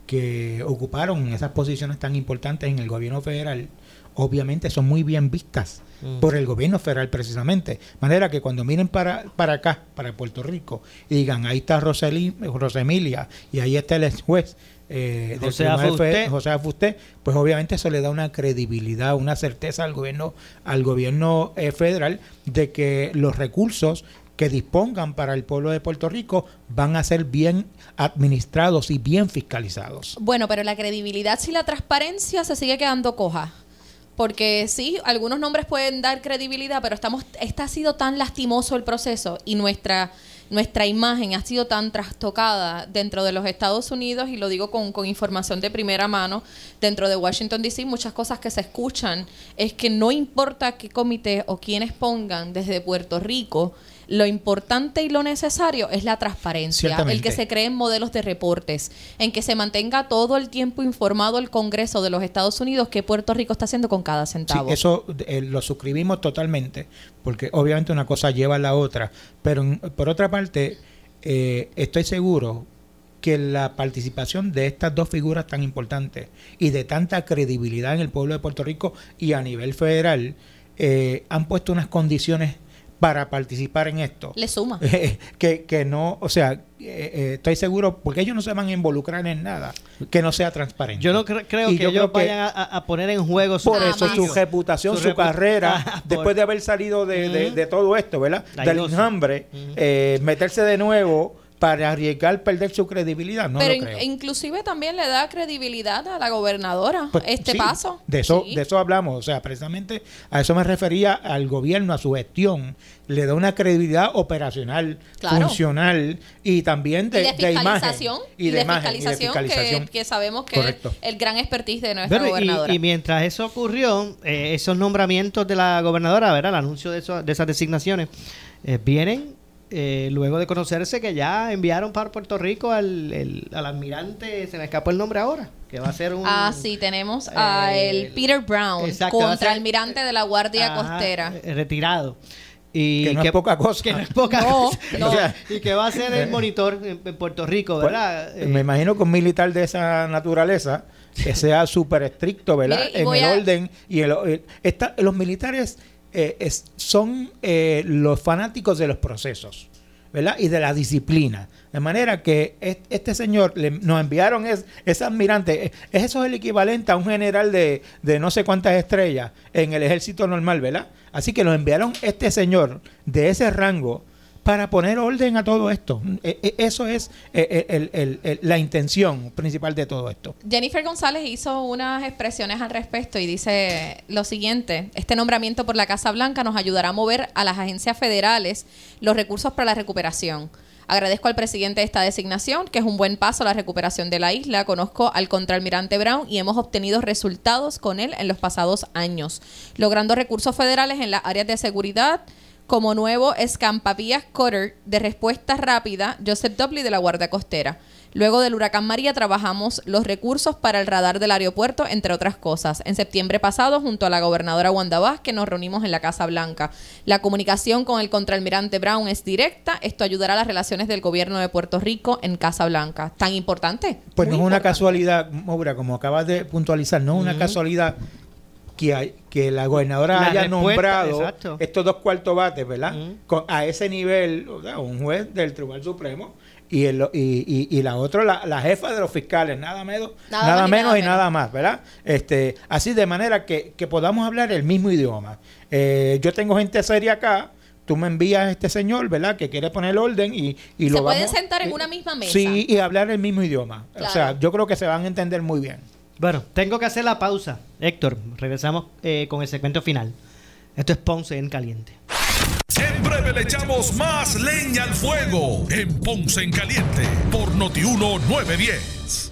que ocuparon esas posiciones tan importantes en el gobierno federal, obviamente son muy bien vistas Mm. por el gobierno federal precisamente. De manera que cuando miren para, para acá, para Puerto Rico, y digan, ahí está Roseli, Rosa Emilia y ahí está el ex juez eh, del José Afusté. Fe- José Afusté, pues obviamente eso le da una credibilidad, una certeza al gobierno, al gobierno eh, federal de que los recursos que dispongan para el pueblo de Puerto Rico van a ser bien administrados y bien fiscalizados. Bueno, pero la credibilidad si la transparencia se sigue quedando coja. Porque sí, algunos nombres pueden dar credibilidad, pero estamos, este ha sido tan lastimoso el proceso y nuestra, nuestra imagen ha sido tan trastocada dentro de los Estados Unidos, y lo digo con, con información de primera mano, dentro de Washington DC, muchas cosas que se escuchan es que no importa qué comité o quienes pongan desde Puerto Rico, lo importante y lo necesario es la transparencia, el que se creen modelos de reportes, en que se mantenga todo el tiempo informado el Congreso de los Estados Unidos qué Puerto Rico está haciendo con cada Sí, centavo. eso eh, lo suscribimos totalmente, porque obviamente una cosa lleva a la otra, pero en- por otra parte, eh, estoy seguro que la participación de estas dos figuras tan importantes y de tanta credibilidad en el pueblo de Puerto Rico y a nivel federal eh, han puesto unas condiciones para participar en esto. Le suma. que, que no, o sea, eh, eh, estoy seguro, porque ellos no se van a involucrar en nada que no sea transparente. Yo no cre- creo Y que yo ellos creo que- vayan a, a poner en juego su por eso su reputación, su, repu- carrera, Ah, por- después de haber salido de, de- todo esto, ¿verdad? Del enjambre, eh, meterse de nuevo para arriesgar perder su credibilidad, no Pero lo in- creo. inclusive también le da credibilidad a la gobernadora Pues, este sí, paso. De eso, Sí. de eso hablamos, o sea, precisamente a eso me refería al gobierno, a su gestión. Le da una credibilidad operacional, Claro. funcional y también Y de, imagen. fiscalización, Y de, imagen, y de fiscalización. Que, que sabemos que Correcto. es el gran expertise de nuestra y- gobernadora. y, mientras eso ocurrió, eh, esos nombramientos de la gobernadora, ¿verdad? El anuncio de, eso- de esas designaciones, eh, vienen eh, luego de conocerse que ya enviaron para Puerto Rico al, el- al almirante, se me escapó el nombre ahora, que va a ser un... Ah, sí, tenemos a el Peter Brown, exacto, va a contra ser- almirante de la Guardia Ajá, Costera. eh, retirado. Y Que no es poca cosa. Que no es poca No, cosa. no. O sea, y que va a ser el monitor en, en Puerto Rico, ¿verdad? Pues, me imagino que un militar de esa naturaleza que sea súper estricto, ¿verdad? Mire, en el a- orden y el, el- esta- los militares eh, es- son eh, los fanáticos de los procesos, ¿verdad? Y de la disciplina. De manera que es- este señor le- nos enviaron es, ese almirante, eh, es eso es el equivalente a un general de, de no sé cuántas estrellas en el ejército normal, ¿verdad? Así que nos enviaron este señor de ese rango para poner orden a todo esto. Eh, eh, Eso es el- la intención principal de todo esto. Jennifer González hizo unas expresiones al respecto y dice lo siguiente, este nombramiento por la Casa Blanca nos ayudará a mover a las agencias federales los recursos para la recuperación. Agradezco al presidente de esta designación, que es un buen paso a la recuperación de la isla. Conozco al contraalmirante Brown y hemos obtenido resultados con él en los pasados años, logrando recursos federales en las áreas de seguridad, como nuevo escampavías cutter de respuesta rápida Joseph Dobley de la Guardia Costera. Luego del huracán María trabajamos los recursos para el radar del aeropuerto, entre otras cosas. En septiembre pasado, junto a la gobernadora Wanda Vázquez, nos reunimos en la Casa Blanca. La comunicación con el contraalmirante Brown es directa. Esto ayudará a las relaciones del gobierno de Puerto Rico en Casa Blanca. ¿Tan importante? Pues no es una casualidad, Moura, como acabas de puntualizar, no es una casualidad que, hay- que la gobernadora La haya nombrado exacto. estos dos cuartos bates, ¿verdad? Con- a ese nivel, o sea, un juez del Tribunal Supremo y, el, y, y- y la otra, la, la jefa de los fiscales, nada menos, Nada menos nada y nada más, ¿verdad? Este, así de manera que, que podamos hablar el mismo idioma. Eh, yo tengo gente seria acá. Tú me envías a este señor, ¿verdad? Que quiere poner orden y, y Se lo pueden vamos... sentar en una misma mesa. Sí, y hablar el mismo idioma. O sea, yo creo que se van a entender muy bien. Bueno, tengo que hacer la pausa. Héctor, regresamos eh, con el segmento final. Esto es Ponce en Caliente. En breve le echamos más leña al fuego en Ponce en Caliente por Notiuno 910.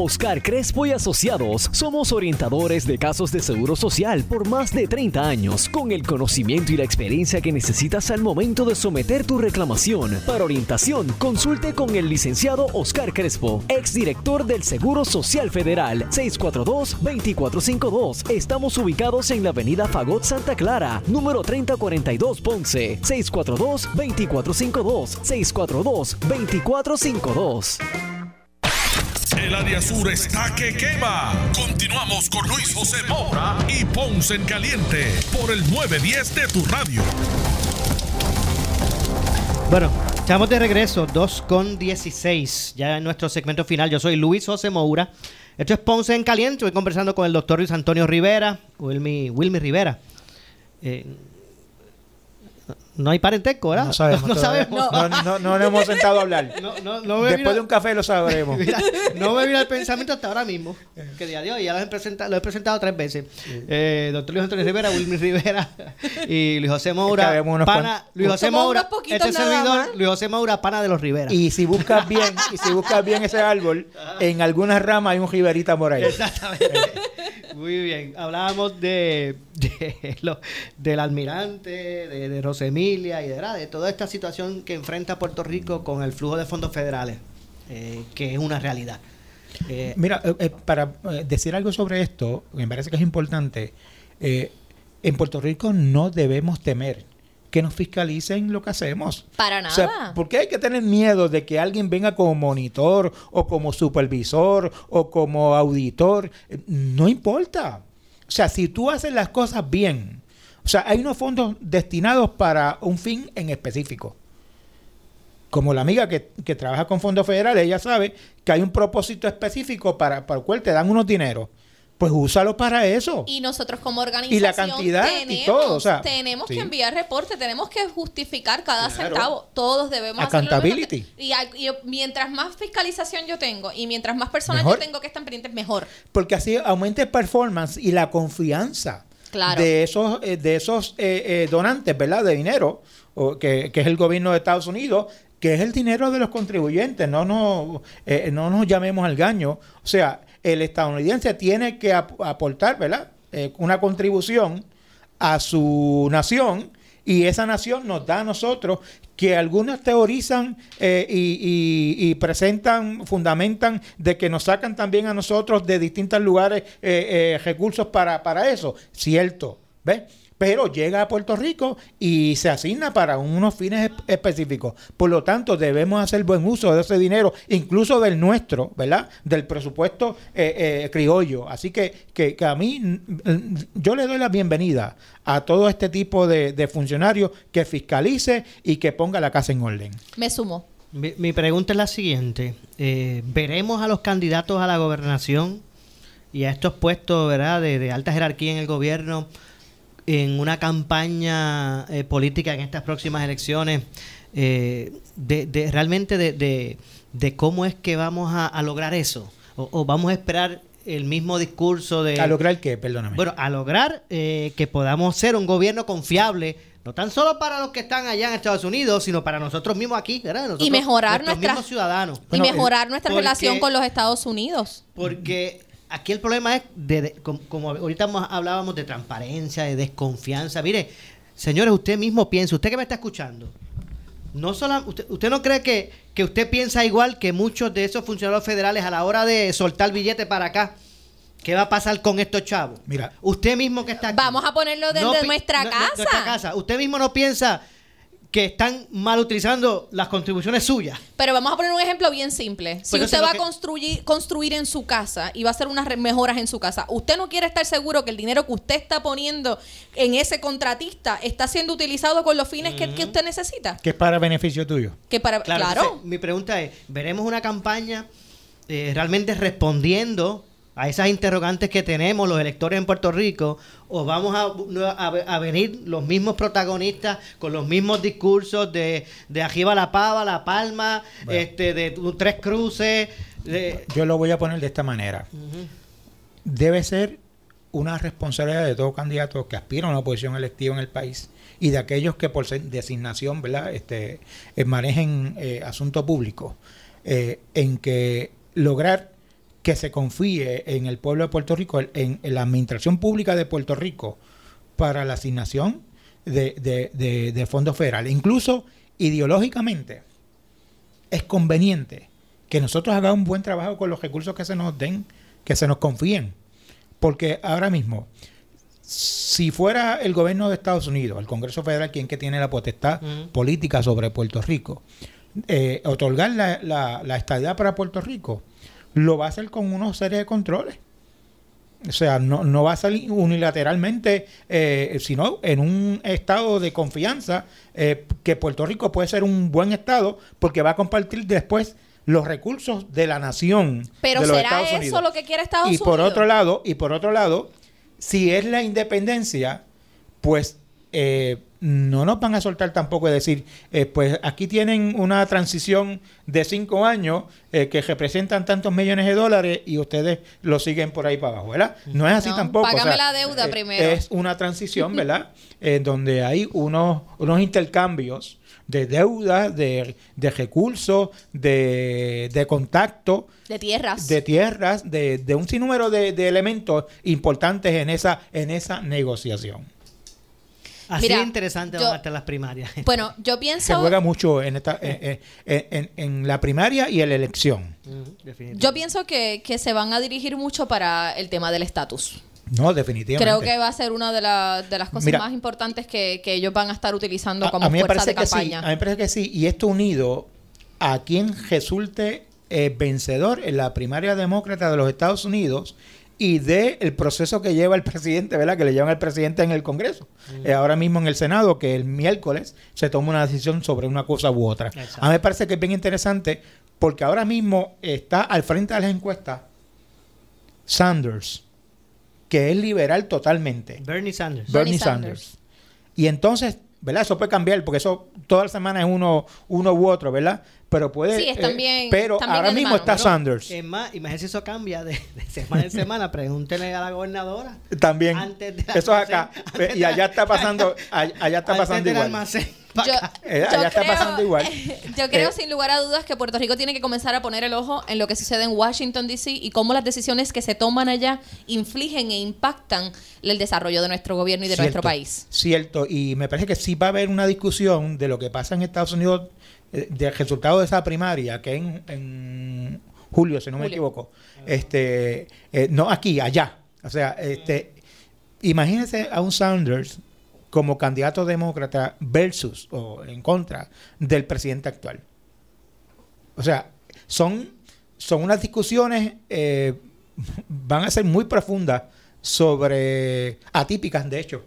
Oscar Crespo y Asociados somos orientadores de casos de seguro social por más de 30 años, con el conocimiento y la experiencia que necesitas al momento de someter tu reclamación. Para orientación, consulte con el licenciado Oscar Crespo, exdirector del Seguro Social Federal, 642-2452. Estamos ubicados en la avenida Fagot Santa Clara, número 3042 Ponce, 642-2452, 642-2452. El área sur está que quema. Continuamos con Luis José Moura y Ponce en Caliente por el 910 de tu radio. Bueno, estamos de regreso, 2 con 16, ya en nuestro segmento final. Yo soy Luis José Moura. Esto es Ponce en Caliente. Estoy conversando con el doctor Luis Antonio Rivera, Wilmy, Wilmy Rivera. No hay parentesco, ¿verdad? No sabemos. No, sabemos. No, no, no nos hemos sentado a hablar. No, no, no me Después de un café lo sabremos. Mira, no me vino el pensamiento hasta ahora mismo. Que día de hoy ya lo he presentado, lo he presentado tres veces. Eh, doctor Luis Antonio Rivera, Wilmy Rivera y Luis José Moura. Es que Pana, Luis José Moura. Este servidor, más. Luis José Moura, pana de los Rivera. Y si buscas bien, y si buscas bien ese árbol, en algunas ramas hay un jibarita por ahí. Exactamente. Muy bien. Hablábamos de, de lo- del almirante, de, Rosemilia y de, toda esta situación que enfrenta Puerto Rico con el flujo de fondos federales, eh, que es una realidad. Eh, Mira, eh, para decir algo sobre esto, me parece que es importante, en Puerto Rico no debemos temer que nos fiscalicen lo que hacemos. Para O nada. sea, ¿por qué hay que tener miedo de que alguien venga como monitor o como supervisor o como auditor? No importa. O sea, si tú haces las cosas bien, o sea, hay unos fondos destinados para un fin en específico. Como la amiga que, que trabaja con fondos federales, ella sabe que hay un propósito específico para, para el cual te dan unos dineros. Pues úsalo para eso. Y nosotros como organización Y la cantidad y tenemos, todo, o sea, tenemos sí. que enviar reporte, tenemos que justificar cada Claro. centavo. Todos debemos hacerlo. Accountability. Y, y mientras más fiscalización yo tengo y mientras más personas Mejor. yo tengo que están pendientes, mejor. porque así aumenta el performance y la confianza Claro. de esos eh, de esos eh, eh, donantes, ¿verdad? De dinero, o que, que es el gobierno de Estados Unidos, que es el dinero de los contribuyentes, no nos, eh, no nos llamemos al gaño. O sea, el estadounidense tiene que ap- aportar, ¿verdad? Eh, una contribución a su nación y esa nación nos da a nosotros que algunos teorizan eh, y, presentan, fundamentan de que nos sacan también a nosotros de distintos lugares eh, recursos para, para eso. Cierto, ¿ves? Pero llega a Puerto Rico y se asigna para unos fines esp- específicos. Por lo tanto, debemos hacer buen uso de ese dinero, incluso del nuestro, ¿verdad? Del presupuesto eh, eh, criollo. Así que, que, que a mí, yo le doy la bienvenida a todo este tipo de, de funcionarios que fiscalice y que ponga la casa en orden. Me sumo. Mi, mi pregunta es la siguiente. Eh, ¿Veremos a los candidatos a la gobernación y a estos puestos ¿verdad? De, de alta jerarquía en el gobierno en una campaña eh, política en estas próximas elecciones eh, de, de realmente de, de- de cómo es que vamos a, a lograr eso? O, o vamos a esperar el mismo discurso de... ¿A lograr qué? Perdóname. Bueno, a lograr eh, que podamos ser un gobierno confiable, no tan solo para los que están allá en Estados Unidos, sino para nosotros mismos aquí, ¿verdad? Nosotros, y mejorar nuestros nuestra mismos ciudadanos. y mejorar nuestra porque- relación con los Estados Unidos. Porque aquí el problema es, de, de- como, como ahorita hablábamos de transparencia, de desconfianza. Mire, señores, usted mismo piensa, usted que me está escuchando, no sola- usted, usted no cree que, que usted piensa igual que muchos de esos funcionarios federales a la hora de soltar billete para acá. ¿Qué va a pasar con estos chavos? Mira, Usted mismo que está aquí. Vamos a ponerlo desde No pi- nuestra no- no- casa. nuestra casa. Usted mismo no piensa que están mal utilizando las contribuciones suyas. Pero vamos a poner un ejemplo bien simple. Si Pues usted va a que- construir, construir en su casa y va a hacer unas mejoras en su casa, usted no quiere estar seguro que el dinero que usted está poniendo en ese contratista está siendo utilizado con los fines que, que usted necesita. Que es para beneficio tuyo. Que para, Claro, claro, entonces, mi pregunta es, ¿veremos una campaña eh, realmente respondiendo a esas interrogantes que tenemos los electores en Puerto Rico? ¿O vamos a, a- a venir los mismos protagonistas con los mismos discursos de, de arriba la pava, la palma, este, de tres cruces? de- Yo lo voy a poner de esta manera. Debe ser una responsabilidad de todo candidato que aspira a una posición electiva en el país y de aquellos que por designación ¿verdad? Este, eh, manejen eh, asunto público, eh, en que lograr que se confíe en el pueblo de Puerto Rico, en, en la administración pública de Puerto Rico, para la asignación de, de- de- de fondos federales. Incluso ideológicamente es conveniente que nosotros hagamos un buen trabajo con los recursos que se nos den, que se nos confíen. Porque ahora mismo, si fuera el gobierno de Estados Unidos, el Congreso Federal, quien que tiene la potestad política sobre Puerto Rico, eh, otorgar la, la, la estadidad para Puerto Rico, lo va a hacer con unos series de controles. O sea, no, no va a salir unilateralmente, eh, sino en un estado de confianza eh, que Puerto Rico puede ser un buen estado porque va a compartir después los recursos de la nación. pero de los ¿será Estados eso lo que quiere Estados Y Unidos? por otro lado, y por otro lado, si es la independencia, pues eh, no nos van a soltar tampoco de decir, eh, pues aquí tienen una transición de cinco años eh, que representan tantos millones de dólares y ustedes lo siguen por ahí para abajo, ¿verdad? No es así No, tampoco. o págame sea, la deuda eh, primero. Es una transición, ¿verdad? Donde hay unos, unos intercambios de deuda, de, de recursos, de, de contacto de tierras. de tierras, de, de un sinnúmero de, de elementos importantes en esa, en esa negociación. Así Mira, de interesante yo- van a estar las primarias. Bueno, yo Se pienso juega mucho en, esta, en, en- en- en la primaria y en la elección. yo pienso que, que se van a dirigir mucho para el tema del estatus. No, definitivamente. Creo que va a ser una de, la- de las cosas Mira, más importantes que, que ellos van a estar utilizando A- como a mí me fuerza parece de que sí, campaña. a mí me parece que sí. Y esto unido a quien resulte eh, vencedor en la primaria demócrata de los Estados Unidos y de el proceso que lleva el presidente, ¿verdad? Que le llevan al presidente en el Congreso. Eh, ahora mismo en el Senado, que el miércoles se toma una decisión sobre una cosa u otra. Exacto. A mí me parece que es bien interesante porque ahora mismo está al frente de las encuestas Sanders, que es liberal totalmente. Bernie Sanders. Bernie, Bernie Sanders. Sanders. Y entonces, ¿verdad? Eso puede cambiar, porque eso toda la semana es uno, uno u otro, ¿verdad? Pero puede. Sí, están eh, bien- pero están bien ahora mismo está. Sanders. Es más, imagínense eso cambia de, de semana en semana. Pregúntenle a la gobernadora. También. Antes Eso es acá. y allá está pasando, all- allá está Antes pasando del igual. almacén. Yo, Eh, yo allá está creo- pasando igual. Yo creo Eh, sin lugar a dudas que Puerto Rico tiene que comenzar a poner el ojo en lo que sucede en Washington, D.C. y cómo las decisiones que se toman allá infligen e impactan el desarrollo de nuestro gobierno y de nuestro país. Cierto, y me parece que sí va a haber una discusión de lo que pasa en Estados Unidos, eh, del resultado de esa primaria, que en, en julio, si no me equivoco. Este, eh, no aquí, allá. O sea, este, imagínense a un Sanders como candidato demócrata versus o en contra del presidente actual. O sea, son, son unas discusiones, eh, van a ser muy profundas sobre, atípicas de hecho,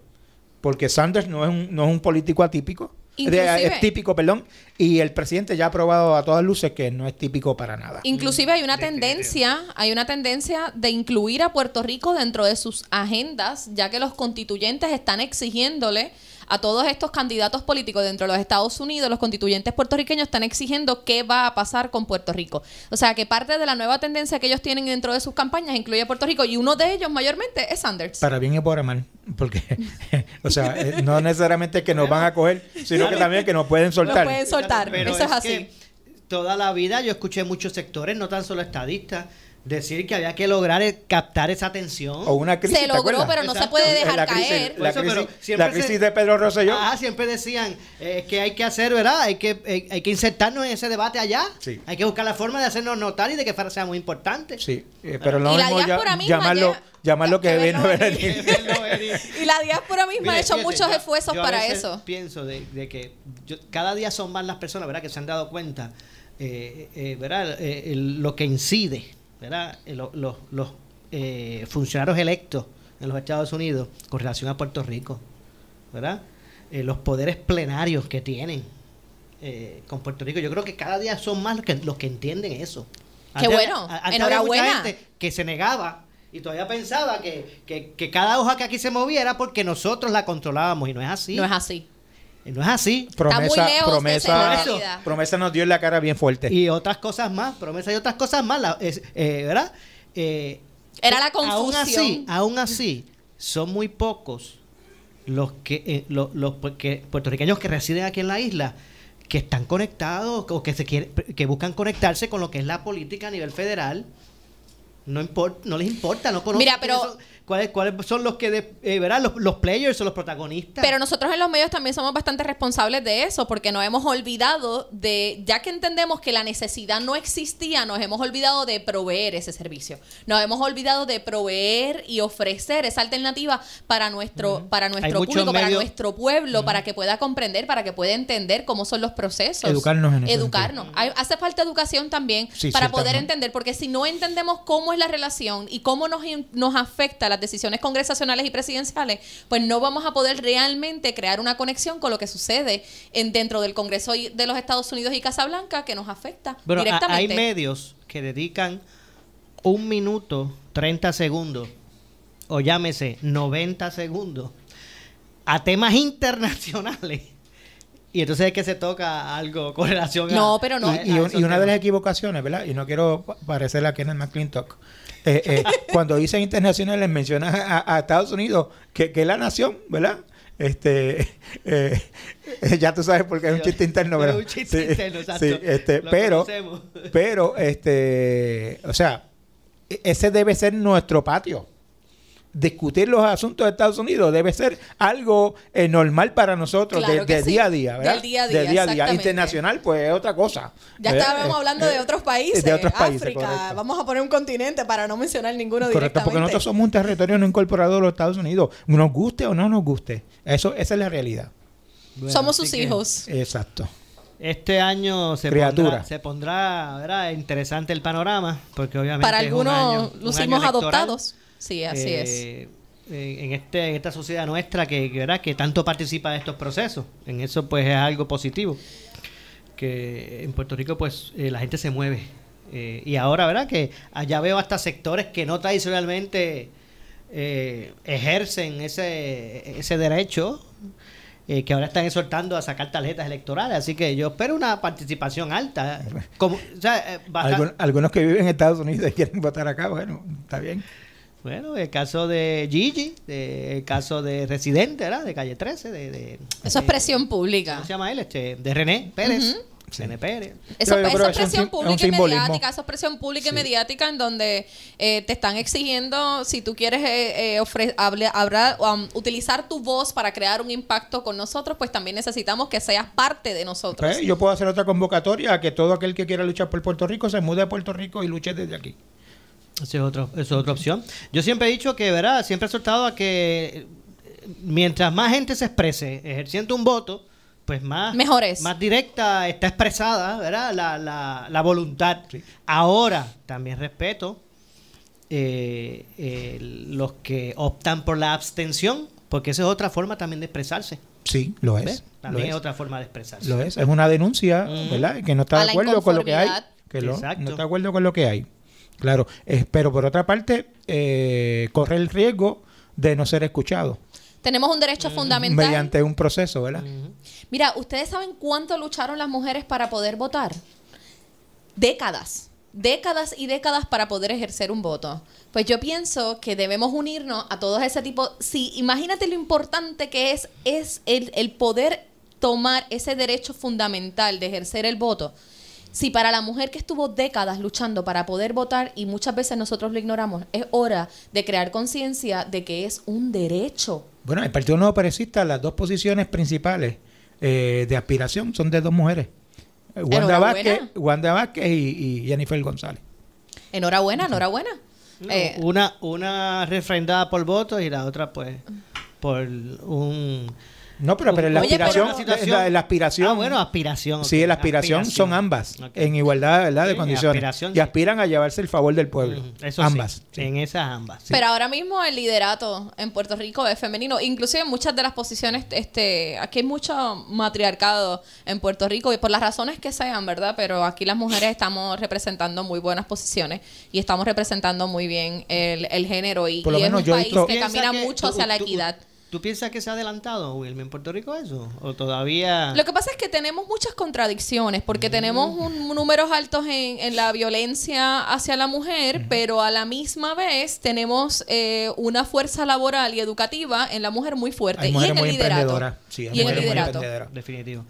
porque Sanders no es un, no es un político atípico. Inclusive- es típico, perdón, y el presidente ya ha aprobado a todas luces que no es típico para nada. Inclusive hay una tendencia, hay una tendencia de incluir a Puerto Rico dentro de sus agendas, ya que los constituyentes están exigiéndole a todos estos candidatos políticos dentro de los Estados Unidos, los constituyentes puertorriqueños están exigiendo qué va a pasar con Puerto Rico. O sea, que parte de la nueva tendencia que ellos tienen dentro de sus campañas incluye a Puerto Rico y uno de ellos mayormente es Sanders. Para bien y por mal, porque, o sea, eh, no necesariamente que nos van a coger, sino que también que nos pueden soltar. pueden soltar, Pero eso es así. que toda la vida yo escuché muchos sectores, no tan solo estadistas, decir que había que lograr eh, captar esa atención. O una crisis, Se ¿te logro, acuerdas? pero no se puede dejar La crisis- caer. La eso, pero crisis, siempre la crisis se- de Pedro Rosselló. Ah, siempre decían eh, que hay que hacer, ¿verdad? Hay que, eh, hay que insertarnos en ese debate allá. Sí. Hay que buscar la forma de hacernos notar y de que sea muy importante. Sí, eh, pero no mismo ya- llamarlo, ya- llamarlo que venir. Y la diáspora misma ha hecho fíjese, muchos yo- esfuerzos yo a para veces eso. Pienso de, de que yo- cada día son más las personas, ¿verdad? Que se han dado cuenta, eh, eh, ¿verdad? Eh, el- lo que incide, ¿verdad? Eh, lo- los los, eh, funcionarios electos en los Estados Unidos con relación a Puerto Rico, ¿verdad? Eh, los poderes plenarios que tienen eh, con Puerto Rico. Yo creo que cada día son más los que, los que entienden eso. Qué bueno, a- antes había enhorabuena. mucha gente que se negaba y todavía pensaba que, que, que cada hoja que aquí se moviera porque nosotros la controlábamos y no es así. No es así. No es así. Promesa, lejos de promesa, promesa nos dio en la cara bien fuerte. Y otras cosas más, promesa y otras cosas más, la- es- eh, ¿verdad? Eh, Era la Aún así, confusión. aún así, son muy pocos los que eh, los, los que- puertorriqueños que residen aquí en la isla que están conectados o que se quiere, que buscan conectarse con lo que es la política a nivel federal. No importa, no les importa, no conocen Mira, pero- cuáles, cuáles son los que de- eh, ¿verdad? Los, los players o los protagonistas. Pero nosotros en los medios también somos bastante responsables de eso, porque nos hemos olvidado de, ya que entendemos que la necesidad no existía, nos hemos olvidado de proveer ese servicio. Nos hemos olvidado de proveer y ofrecer esa alternativa para nuestro, para nuestro público, para nuestro pueblo, para que pueda comprender, para que pueda entender cómo son los procesos. Educarnos en Educarnos. Hay- hace falta educación también Sí, para poder entender, porque si no entendemos cómo es la relación y cómo nos, nos afecta las decisiones congresacionales y presidenciales, pues no vamos a poder realmente crear una conexión con lo que sucede en, dentro del Congreso de los Estados Unidos y Casablanca que nos afecta a- hay medios que dedican un minuto, 30 segundos, o llámese 90 segundos, a temas internacionales. Y entonces es que se toca algo con relación a... No, pero no. a- Y, y a una de las equivocaciones, ¿verdad? Y no quiero pa- parecer a Kenneth McClintock. Eh, eh, cuando dicen internacionales mencionan a, a Estados Unidos, que, que es la nación, ¿verdad? Este, eh, ya tú sabes porque es un chiste interno, Es ¿verdad? un chiste interno, exacto. sí, este, Lo pero, conocemos. pero, este, o sea, e- ese debe ser nuestro patio. Discutir los asuntos de Estados Unidos debe ser algo eh, normal para nosotros Claro de, que de sí. día a día, ¿verdad? Del día a día, De día a día. Internacional, pues es otra cosa. Ya Eh, estábamos eh, hablando de otros países, de otros países, África, correcto. vamos a poner un continente para no mencionar ninguno Correcto, directamente. porque nosotros somos un territorio no incorporado de los Estados Unidos. Nos guste o no nos guste. Eso, esa es la realidad. Bueno, Somos sus que hijos. Exacto. Este año se Criatura. pondrá, se pondrá ¿verdad? interesante el panorama, porque obviamente Para algunos lucimos adoptados. Sí, así es. Eh, en este en esta sociedad nuestra que, que, ¿verdad? que tanto participa de estos procesos en eso pues es algo positivo que en Puerto Rico pues eh, la gente se mueve Eh, y ahora verdad que allá veo hasta sectores que no tradicionalmente eh, ejercen ese ese derecho eh, que ahora están exhortando a sacar tarjetas electorales así que yo espero una participación alta como o sea, eh, basta- Algun- algunos que viven en Estados Unidos y quieren votar acá, bueno, está bien. Bueno, el caso de Gigi, de- el caso de Residente, ¿verdad? De Calle 13, de... de Eso es presión pública. ¿Cómo se llama él? Este, de René Pérez. Ujú. René Pérez. Eso, es presión pública es un y mediática, eso es presión pública y mediática en donde eh, te están exigiendo, si tú quieres eh, eh, ofre- hable- hablar, um, utilizar tu voz para crear un impacto con nosotros, pues también necesitamos que seas parte de nosotros. Pues, yo puedo hacer otra convocatoria a que todo aquel que quiera luchar por Puerto Rico se mude a Puerto Rico y luche desde aquí. Esa es, otro, esa es otra opción. Yo siempre he dicho que, ¿verdad? Siempre he soltado a que eh, mientras más gente se exprese ejerciendo un voto, pues más, Mejor es. más directa está expresada, ¿verdad? La, la, la voluntad. Ahora, también respeto eh, eh, los que optan por la abstención, porque esa es otra forma también de expresarse. Sí, lo es. También es. es otra forma de expresarse. Lo es, es una denuncia, ¿verdad? Que no está A de acuerdo con lo que hay. Que lo- no está de acuerdo con lo que hay. Claro, eh, pero por otra parte, eh, corre el riesgo de no ser escuchado Tenemos un derecho fundamental. mediante un proceso, ¿verdad? Mira, ¿ustedes saben cuánto lucharon las mujeres para poder votar? Décadas. Décadas y décadas para poder ejercer un voto. Pues yo pienso que debemos unirnos a todos ese tipo. Sí, imagínate lo importante que es, es el, el poder tomar ese derecho fundamental de ejercer el voto. Si para la mujer que estuvo décadas luchando para poder votar y muchas veces nosotros lo ignoramos, es hora de crear conciencia de que es un derecho. Bueno, el Partido Nuevo Progresista, las dos posiciones principales eh, de aspiración son de dos mujeres. Eh, Wanda. Vázquez, Wanda Vázquez y, y Jennifer González. Enhorabuena, enhorabuena. Eh, una, una refrendada por votos y la otra, pues, por un. No, pero, pero la Oye, aspiración, la, la aspiración. Ah, bueno, aspiración. Sí, la aspiración, son ambas, en igualdad ¿verdad? de Sí, condiciones. aspiración, y sí. aspiran a llevarse el favor del pueblo. Eso ambas. sí, en esas ambas. sí. Pero ahora mismo el liderato en Puerto Rico es femenino. Inclusive en muchas de las posiciones, este, aquí hay mucho matriarcado en Puerto Rico y por las razones que sean, ¿verdad? Pero aquí las mujeres estamos representando muy buenas posiciones y estamos representando muy bien el, el género y, Por lo y es menos un yo país visto- que ¿Piensa camina que mucho tú- hacia la tú- equidad. ¿Tú piensas que se ha adelantado, Wilmer, en Puerto Rico eso? ¿O todavía.? Lo que pasa es que tenemos muchas contradicciones, porque Mm. tenemos un, números altos en, en la violencia hacia la mujer, pero a la misma vez tenemos eh, una fuerza laboral y educativa en la mujer muy fuerte. Hay y en el muy liderato. emprendedoras. Sí, hay y en el liderato. Definitivo.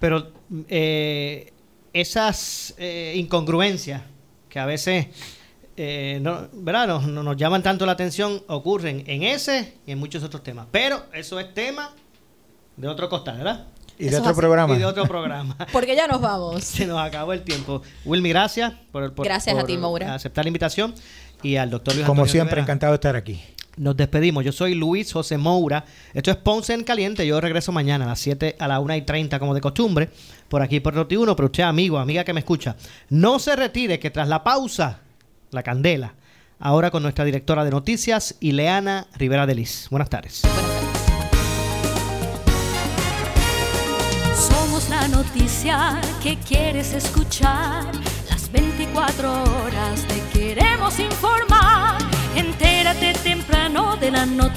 Pero eh, esas eh, incongruencias que a veces eh, no, ¿verdad? Nos, no- nos llaman tanto la atención ocurren en ese y en muchos otros temas. Pero eso es tema de otro costal, ¿verdad? Y de otro así. programa. Y de otro programa. Porque ya nos vamos. Se nos acabó el tiempo. Wilmy, gracias por, por- Gracias a por ti, Maura. aceptar la invitación. Y al doctor Luis Como Antonio siempre, Rivera. encantado de estar aquí. Nos despedimos. Yo soy Luis José Moura. Esto es Ponce en Caliente. Yo regreso mañana a las 7, a las 1 y 30, como de costumbre, por aquí por Noti1. Pero usted, amigo, amiga que me escucha, no se retire, que tras la pausa, la candela. Ahora con nuestra directora de noticias, Ileana Rivera de Liz. Buenas tardes. Somos la noticia que quieres escuchar. Las 24 horas te queremos informar. Entérate temprano de la noticia.